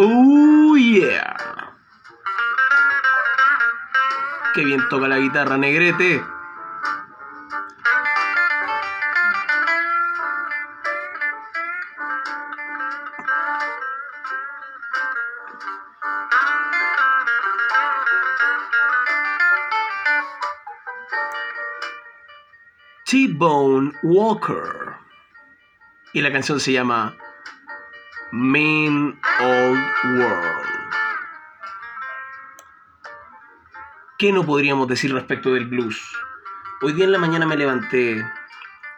Oh yeah. Qué bien toca la guitarra, negrete. T-Bone Walker. Y la canción se llama Mean Old World. ¿Qué no podríamos decir respecto del blues? Hoy día en la mañana me levanté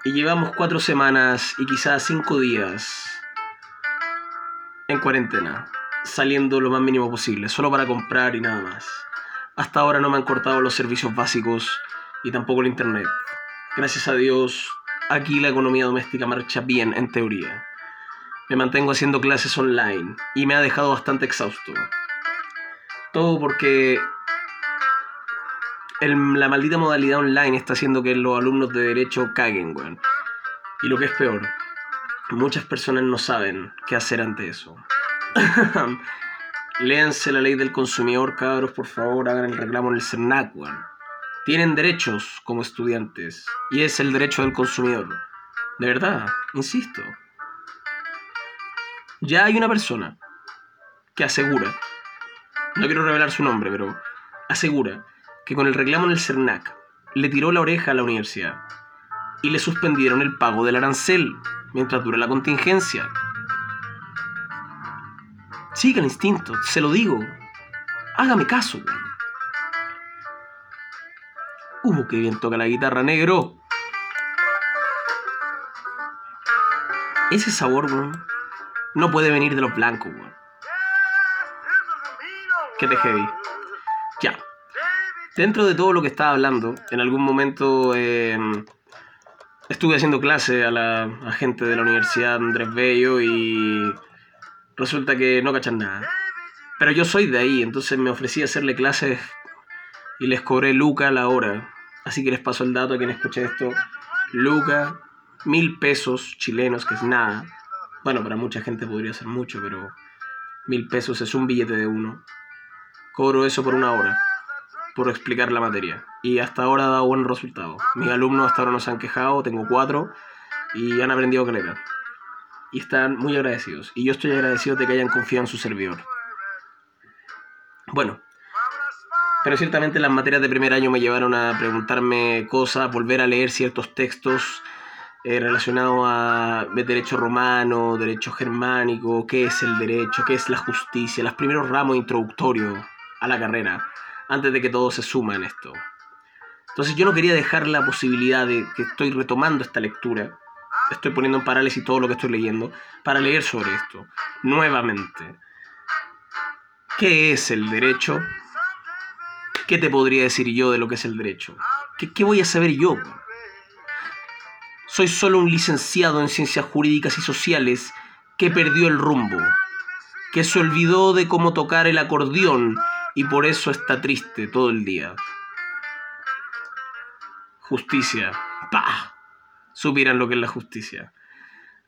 y llevamos cuatro semanas y quizás cinco días en cuarentena, saliendo lo más mínimo posible, solo para comprar y nada más. Hasta ahora no me han cortado los servicios básicos y tampoco el internet. Gracias a Dios, aquí la economía doméstica marcha bien en teoría. Me mantengo haciendo clases online y me ha dejado bastante exhausto. Todo porque la maldita modalidad online está haciendo que los alumnos de derecho caguen, weón. Y lo que es peor, muchas personas no saben qué hacer ante eso. Léanse la ley del consumidor, cabros, por favor, hagan el reclamo en el CERNAC, weón. Tienen derechos como estudiantes y es el derecho del consumidor. De verdad, insisto. Ya hay una persona que asegura, no quiero revelar su nombre, pero asegura que con el reclamo en el CERNAC le tiró la oreja a la universidad y le suspendieron el pago del arancel mientras dura la contingencia. Siga el instinto, se lo digo. Hágame caso. Uh, qué bien toca la guitarra negro. Ese sabor, weón, no puede venir de los blancos, weón. Qué te heavy. Ya. Dentro de todo lo que estaba hablando, en algún momento em, estuve haciendo clase a la gente de la Universidad Andrés Bello y resulta que no cachan nada. Pero yo soy de ahí, entonces me ofrecí a hacerle clases y les cobré Luca la hora. Así que les paso el dato a quien escuche esto. Luca, mil pesos chilenos, que es nada. Bueno, para mucha gente podría ser mucho, pero mil pesos es un billete de uno. Cobro eso por una hora, por explicar la materia. Y hasta ahora ha dado buen resultado. Mis alumnos hasta ahora no se han quejado, tengo cuatro, y han aprendido caleta. Y están muy agradecidos. Y yo estoy agradecido de que hayan confiado en su servidor. Bueno, pero ciertamente las materias de primer año me llevaron a preguntarme cosas, volver a leer ciertos textos eh, relacionados a derecho romano, derecho germánico, qué es el derecho, qué es la justicia, los primeros ramos introductorios a la carrera, antes de que todo se suma en esto. Entonces yo no quería dejar la posibilidad de que estoy retomando esta lectura, estoy poniendo en parálisis todo lo que estoy leyendo, para leer sobre esto, nuevamente. ¿Qué es el derecho? ¿Qué te podría decir yo de lo que es el derecho? ¿Qué, voy a saber yo? Soy solo un licenciado en ciencias jurídicas y sociales que perdió el rumbo, que se olvidó de cómo tocar el acordeón y por eso está triste todo el día. Justicia. ¡Pah! Supieran lo que es la justicia.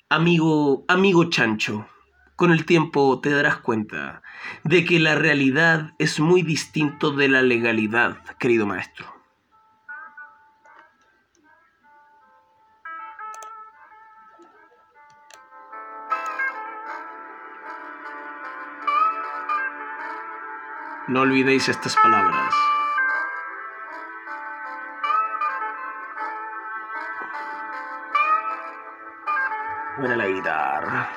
Amigo, amigo chancho, con el tiempo te darás cuenta de que la realidad es muy distinto de la legalidad, querido maestro. No olvidéis estas palabras. Buena la guitarra.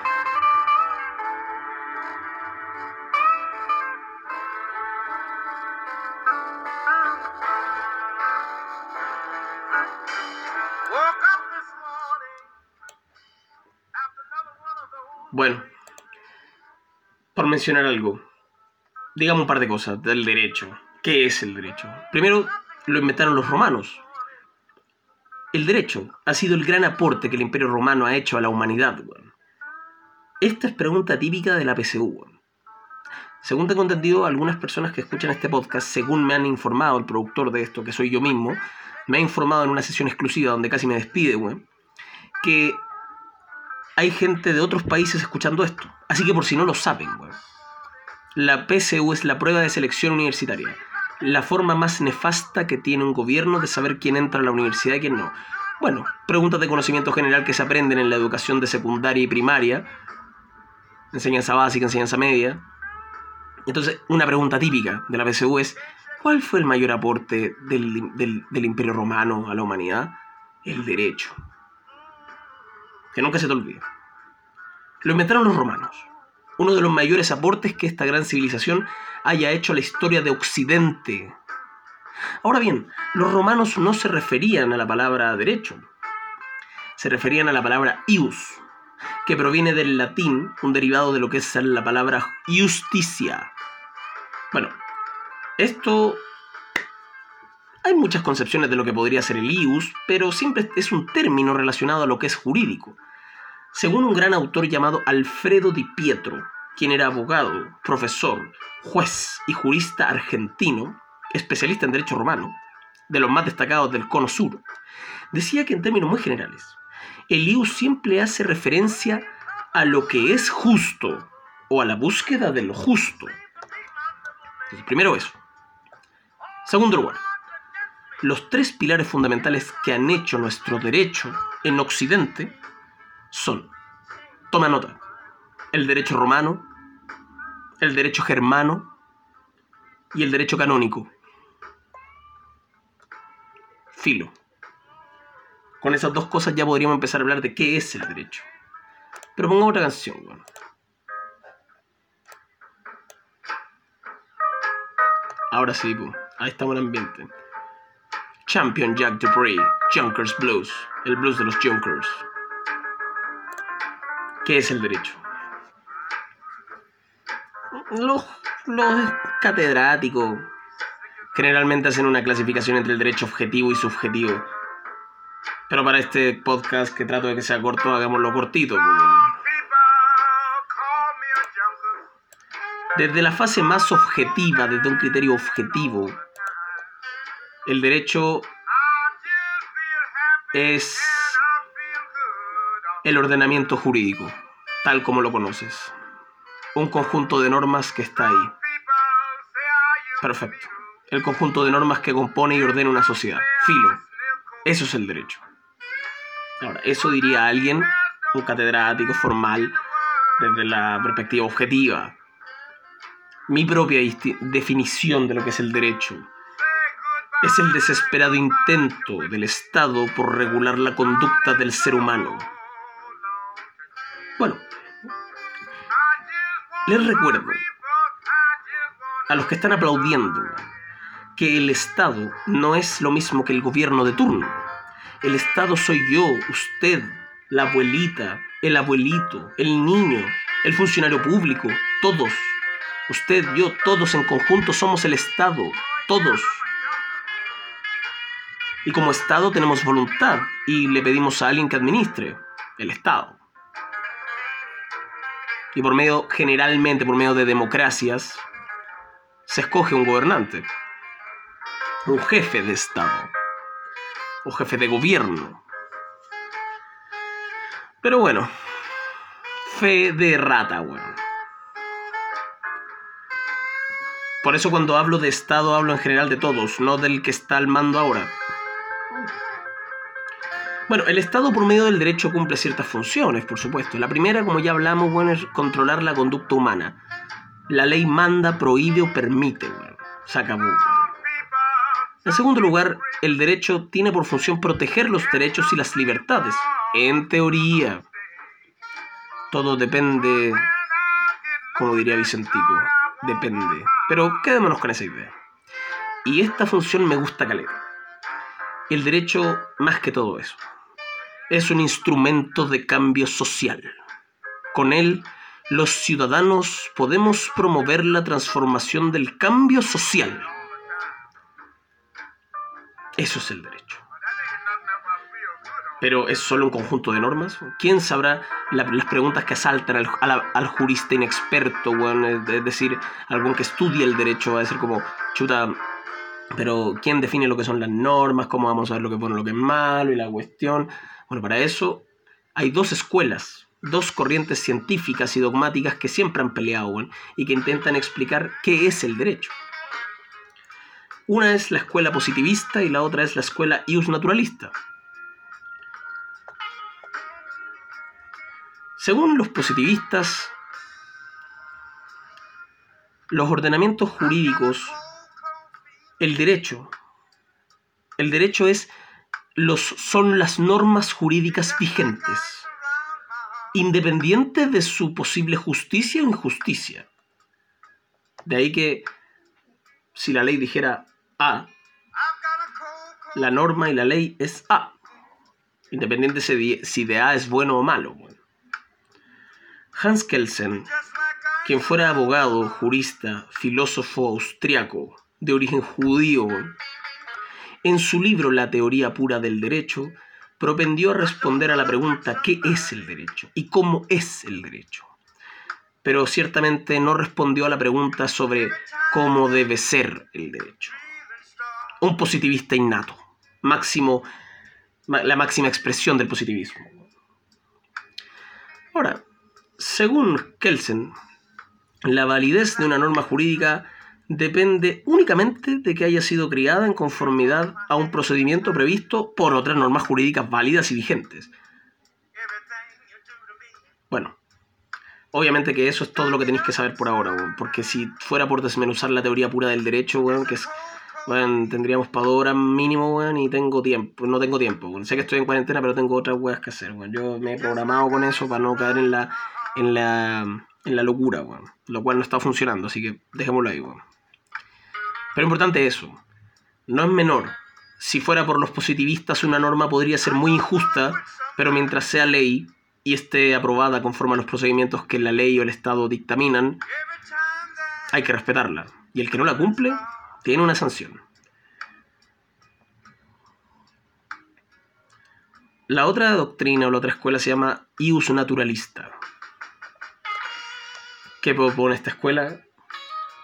Bueno, por mencionar algo, digamos un par de cosas del derecho. ¿Qué es el derecho? Primero, lo inventaron los romanos. El derecho ha sido el gran aporte que el imperio romano ha hecho a la humanidad. Esta es pregunta típica de la PSU. Según tengo entendido, algunas personas que escuchan este podcast, según me han informado el productor de esto, que soy yo mismo, me ha informado en una sesión exclusiva donde casi me despide, que hay gente de otros países escuchando esto. Así que por si no lo saben, weón. La PSU es la prueba de selección universitaria. La forma más nefasta que tiene un gobierno de saber quién entra a la universidad y quién no. Bueno, preguntas de conocimiento general que se aprenden en la educación de secundaria y primaria, enseñanza básica, enseñanza media. Entonces, una pregunta típica de la PSU es, ¿cuál fue el mayor aporte del, del Imperio Romano a la humanidad? El derecho. Que nunca se te olvide. Lo inventaron los romanos uno de los mayores aportes que esta gran civilización haya hecho a la historia de Occidente. Ahora bien, los romanos no se referían a la palabra derecho, se referían a la palabra ius, que proviene del latín, un derivado de lo que es la palabra justicia. Bueno, esto... Hay muchas concepciones de lo que podría ser el ius, pero siempre es un término relacionado a lo que es jurídico. Según un gran autor llamado Alfredo Di Pietro, quien era abogado, profesor, juez y jurista argentino, especialista en derecho romano, de los más destacados del Cono Sur, decía que en términos muy generales, el ius siempre hace referencia a lo que es justo o a la búsqueda de lo justo. primero eso. Segundo lugar, los tres pilares fundamentales que han hecho nuestro derecho en Occidente son, toma nota, el derecho romano, el derecho germano y el derecho canónico. Filo. Con esas dos cosas ya podríamos empezar a hablar de qué es el derecho. Pero pongo otra canción, Ahora sí, ahí estamos en el ambiente. Champion Jack Dupree, Junkers Blues, el blues de los Junkers. ¿Qué es el derecho? Los, los catedráticos generalmente hacen una clasificación entre el derecho objetivo y subjetivo. Pero para este podcast que trato de que sea corto, hagámoslo cortito. Desde la fase más objetiva, desde un criterio objetivo, el derecho es el ordenamiento jurídico, tal como lo conoces. Un conjunto de normas que está ahí. Perfecto. El conjunto de normas que compone y ordena una sociedad. Filo. Eso es el derecho. Ahora, eso diría alguien, un catedrático formal, desde la perspectiva objetiva. Mi propia definición de lo que es el derecho es el desesperado intento del Estado por regular la conducta del ser humano bueno, les recuerdo a los que están aplaudiendo que el Estado no es lo mismo que el gobierno de turno. El Estado soy yo, usted, la abuelita, el abuelito, el niño, el funcionario público, todos. Usted, yo, todos en conjunto somos el Estado, todos. Y como Estado tenemos voluntad y le pedimos a alguien que administre, el Estado y por medio, generalmente por medio de democracias, se escoge un gobernante, un jefe de Estado, o jefe de gobierno. Pero bueno, fe de rata, weón. Por eso cuando hablo de Estado hablo en general de todos, no del que está al mando ahora. Bueno, el Estado por medio del derecho cumple ciertas funciones, por supuesto. La primera, como ya hablamos, bueno, es controlar la conducta humana. La ley manda, prohíbe o permite, bueno. Se acabó. En segundo lugar, el derecho tiene por función proteger los derechos y las libertades. En teoría. Todo depende, como diría Vicentico, depende. Pero quedémonos con esa idea. Y esta función me gusta caleta. El derecho más que todo eso es un instrumento de cambio social. Con él, los ciudadanos podemos promover la transformación del cambio social. Eso es el derecho. Pero es solo un conjunto de normas. ¿Quién sabrá las preguntas que asaltan al, jurista inexperto? es decir, algún que estudie el derecho va a decir como, chuta, pero ¿quién define lo que son las normas? ¿Cómo vamos a ver lo que es bueno, lo que es malo y la cuestión? Bueno, para eso hay dos escuelas, dos corrientes científicas y dogmáticas que siempre han peleado y que intentan explicar qué es el derecho. Una es la escuela positivista y la otra es la escuela ius naturalista. Según los positivistas, los ordenamientos jurídicos, el derecho, el derecho es los, son las normas jurídicas vigentes, independientes de su posible justicia o injusticia. De ahí que si la ley dijera A, la norma y la ley es A, independiente si de A es bueno o malo. Hans Kelsen, quien fuera abogado, jurista, filósofo austriaco, de origen judío, en su libro La teoría pura del derecho, propendió a responder a la pregunta ¿qué es el derecho? y cómo es el derecho. Pero ciertamente no respondió a la pregunta sobre cómo debe ser el derecho. Un positivista innato, máximo, la máxima expresión del positivismo. Ahora, según Kelsen, la validez de una norma jurídica depende únicamente de que haya sido criada en conformidad a un procedimiento previsto por otras normas jurídicas válidas y vigentes. Bueno, obviamente que eso es todo lo que tenéis que saber por ahora, porque si fuera por desmenuzar la teoría pura del derecho, bueno, que es, bueno, tendríamos para dos horas mínimo, y tengo tiempo, no tengo tiempo. Sé que estoy en cuarentena, pero tengo otras weas que hacer. Yo me he programado con eso para no caer en la, en la, en la locura, lo cual no está funcionando, así que dejémoslo ahí. Pero importante eso, no es menor. Si fuera por los positivistas, una norma podría ser muy injusta, pero mientras sea ley y esté aprobada conforme a los procedimientos que la ley o el Estado dictaminan, hay que respetarla. Y el que no la cumple, tiene una sanción. La otra doctrina o la otra escuela se llama ius naturalista. ¿Qué propone esta escuela?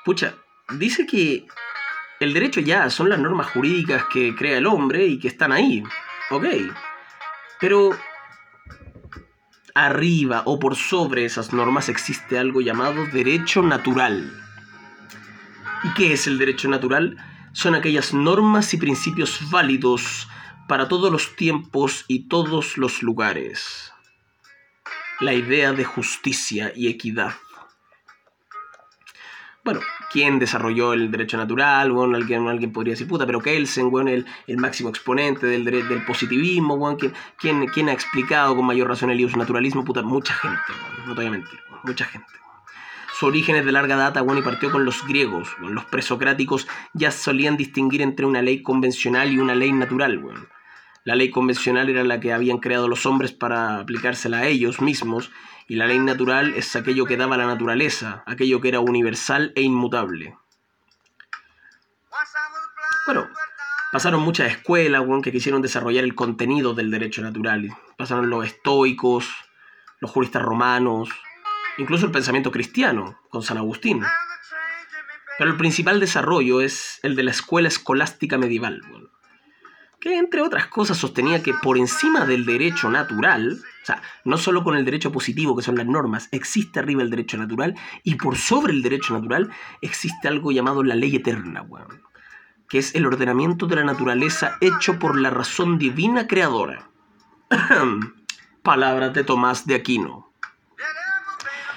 Pucha, dice que el derecho ya son las normas jurídicas que crea el hombre y que están ahí. Ok. Pero arriba o por sobre esas normas existe algo llamado derecho natural. ¿Y qué es el derecho natural? Son aquellas normas y principios válidos para todos los tiempos y todos los lugares. La idea de justicia y equidad. Bueno, ¿quién desarrolló el derecho natural? Bueno, alguien, alguien podría decir, puta, pero Kelsen, bueno, el, el máximo exponente del, del positivismo, bueno, ¿quién, quién, ha explicado con mayor razón el uso naturalismo? Puta, mucha gente, no te voy a mentir, mucha gente. Su origen es de larga data, bueno, y partió con los griegos. los presocráticos ya solían distinguir entre una ley convencional y una ley natural, bueno. La ley convencional era la que habían creado los hombres para aplicársela a ellos mismos, y la ley natural es aquello que daba la naturaleza, aquello que era universal e inmutable. Bueno, pasaron muchas escuelas que quisieron desarrollar el contenido del derecho natural. Pasaron los estoicos, los juristas romanos, incluso el pensamiento cristiano, con San Agustín. Pero el principal desarrollo es el de la escuela escolástica medieval que entre otras cosas sostenía que por encima del derecho natural, o sea, no solo con el derecho positivo, que son las normas, existe arriba el derecho natural, y por sobre el derecho natural existe algo llamado la ley eterna, que es el ordenamiento de la naturaleza hecho por la razón divina creadora. Palabras de Tomás de Aquino.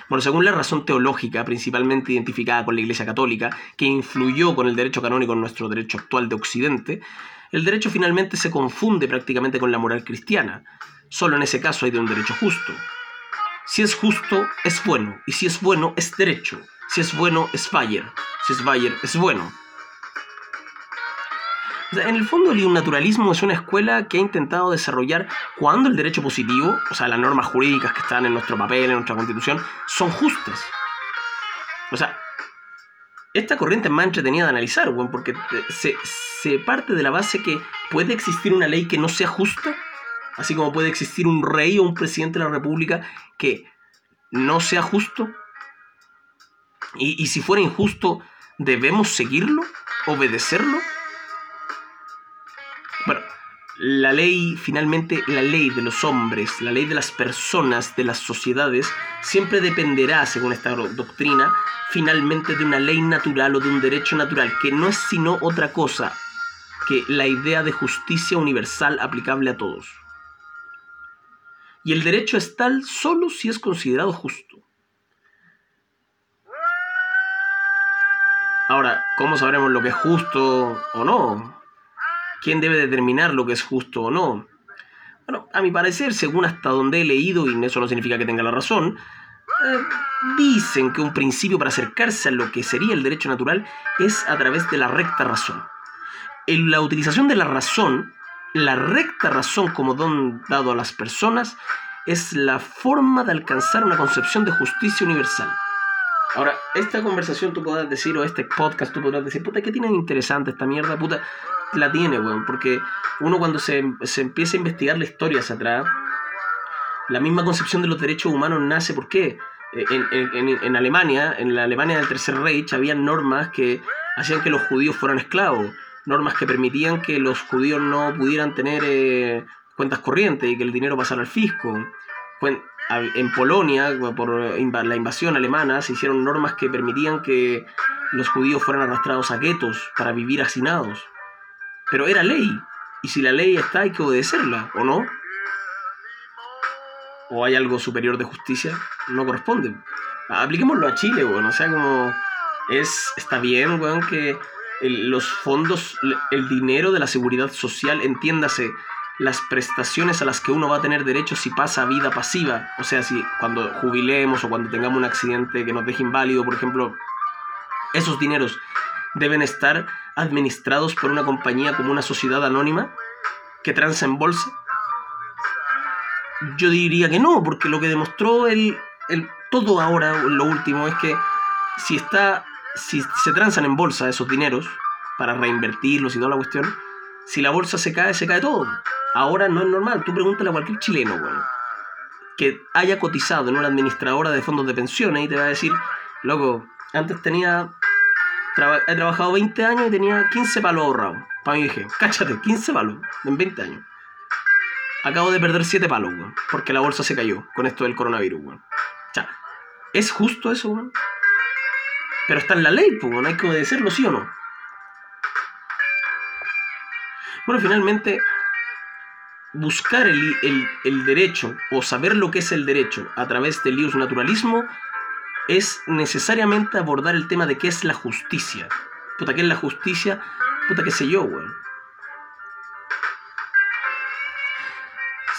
Bueno, según la razón teológica, principalmente identificada con la Iglesia Católica, que influyó con el derecho canónico en nuestro derecho actual de Occidente, el derecho finalmente se confunde prácticamente con la moral cristiana. Solo en ese caso hay de un derecho justo. Si es justo, es bueno. Y si es bueno, es derecho. Si es bueno, es Bayer. Si es Bayer, es bueno. en el fondo, el naturalismo es una escuela que ha intentado desarrollar cuando el derecho positivo, o sea, las normas jurídicas que están en nuestro papel, en nuestra constitución, son justas. O sea, esta corriente es más entretenida de analizar, porque se, se parte de la base que puede existir una ley que no sea justa, así como puede existir un rey o un presidente de la república que no sea justo. Y si fuera injusto, ¿debemos seguirlo? ¿Obedecerlo? Bueno, la ley, finalmente, la ley de los hombres, la ley de las personas, de las sociedades, siempre dependerá, según esta doctrina, finalmente de una ley natural o de un derecho natural, que no es sino otra cosa que la idea de justicia universal aplicable a todos. Y el derecho es tal solo si es considerado justo. Ahora, ¿cómo sabremos lo que es justo o no? ¿Quién debe determinar lo que es justo o no? Bueno, a mi parecer, según hasta donde he leído, y eso no significa que tenga la razón, eh, dicen que un principio para acercarse a lo que sería el derecho natural es a través de la recta razón. En la utilización de la razón, la recta razón como don dado a las personas, es la forma de alcanzar una concepción de justicia universal. Ahora, esta conversación tú podrás decir, o este podcast tú podrás decir, puta, ¿qué tiene de interesante esta mierda? Puta, la tiene, weón, porque uno cuando se, se empieza a investigar la historia atrás, la misma concepción de los derechos humanos nace, ¿por qué? En, en, en, Alemania, en la Alemania del Tercer Reich, había normas que hacían que los judíos fueran esclavos, normas que permitían que los judíos no pudieran tener eh, cuentas corrientes y que el dinero pasara al fisco en Polonia, por la invasión alemana, se hicieron normas que permitían que los judíos fueran arrastrados a guetos para vivir hacinados. Pero era ley, y si la ley está hay que obedecerla, ¿o no? ¿O hay algo superior de justicia? No corresponde. Apliquémoslo a Chile, bueno, o sea, como es, está bien, weón, que los fondos, el dinero de la seguridad social, entiéndase, las prestaciones a las que uno va a tener derecho si pasa vida pasiva. O sea, si cuando jubilemos o cuando tengamos un accidente que nos deje inválido, por ejemplo, esos dineros deben estar administrados por una compañía como una sociedad anónima que transa en bolsa. Yo diría que no, porque lo que demostró el, el todo ahora, lo último, es que si está, si se transan en bolsa esos dineros para reinvertirlos y toda la cuestión, si la bolsa se cae, se cae todo. Ahora no es normal. Tú pregúntale a cualquier chileno, que haya cotizado en una administradora de fondos de pensiones y te va a decir, loco, antes tenía. he trabajado 20 años y tenía 15 palos ahorrados. Para mi dije, cáchate, 15 palos en 20 años. Acabo de perder 7 palos, weón, porque la bolsa se cayó con esto del coronavirus, weón. O sea, ¿es justo eso, weón? Pero está en la ley, pues, hay que obedecerlo, ¿sí o no? Bueno, finalmente, buscar el, derecho o saber lo que es el derecho a través del ius naturalismo es necesariamente abordar el tema de qué es la justicia. Puta, ¿qué es la justicia? Puta, qué sé yo, weón.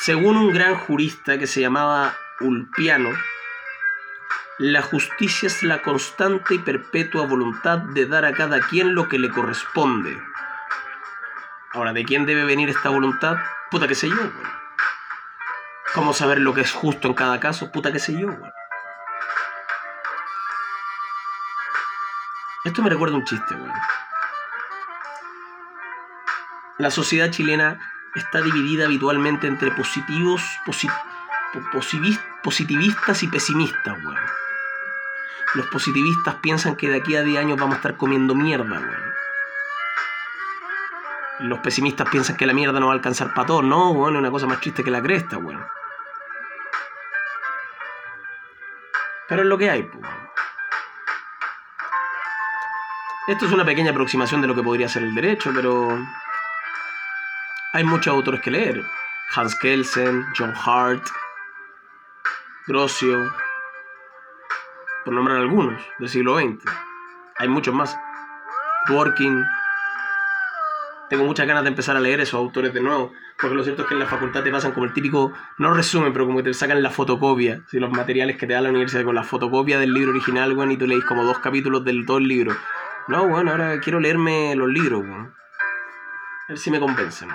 Según un gran jurista que se llamaba Ulpiano, la justicia es la constante y perpetua voluntad de dar a cada quien lo que le corresponde. Ahora, ¿de quién debe venir esta voluntad? Puta que sé yo, ¿Cómo saber lo que es justo en cada caso? Puta que sé yo, Esto me recuerda un chiste, weón. La sociedad chilena está dividida habitualmente entre positivos, positivistas y pesimistas, weón. Los positivistas piensan que de aquí a 10 años vamos a estar comiendo mierda, weón los pesimistas piensan que la mierda no va a alcanzar para todos. No, bueno, es una cosa más triste que la cresta, bueno. Pero es lo que hay, pues. Esto es una pequeña aproximación de lo que podría ser el derecho, pero hay muchos autores que leer. Hans Kelsen, John Hart, Grocio, por nombrar algunos del siglo XX. Hay muchos más. Dworkin, tengo muchas ganas de empezar a leer esos autores de nuevo, porque lo cierto es que en la facultad te pasan como el típico, no resumen, pero como que te sacan la fotocopia, si los materiales que te da la universidad con la fotocopia del libro original, bueno, y tú leís como dos capítulos del todo el libro. No, bueno, ahora quiero leerme los libros, A ver si me compensan,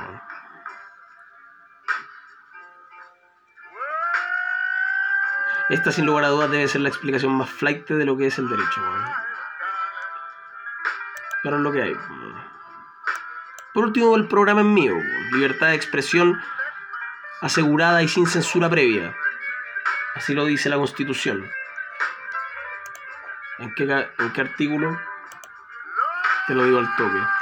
Esta, sin lugar a dudas, debe ser la explicación más flight de lo que es el derecho, Pero es lo que hay, por último, el programa es mío, libertad de expresión asegurada y sin censura previa. Así lo dice la Constitución. ¿En qué, en qué artículo? Te lo digo al toque.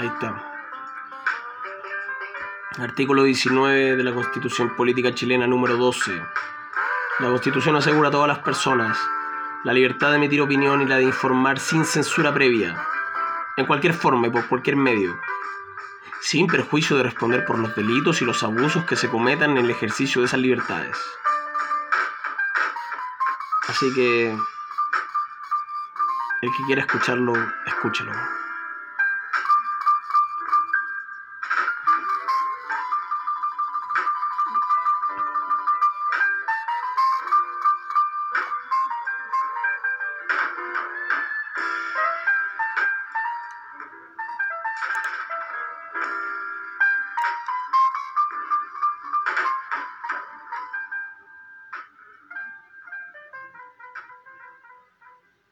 Ahí está. Artículo 19 de la Constitución Política Chilena número 12. La Constitución asegura a todas las personas la libertad de emitir opinión y la de informar sin censura previa, en cualquier forma y por cualquier medio, sin perjuicio de responder por los delitos y los abusos que se cometan en el ejercicio de esas libertades. Así que el que quiera escucharlo, escúchelo.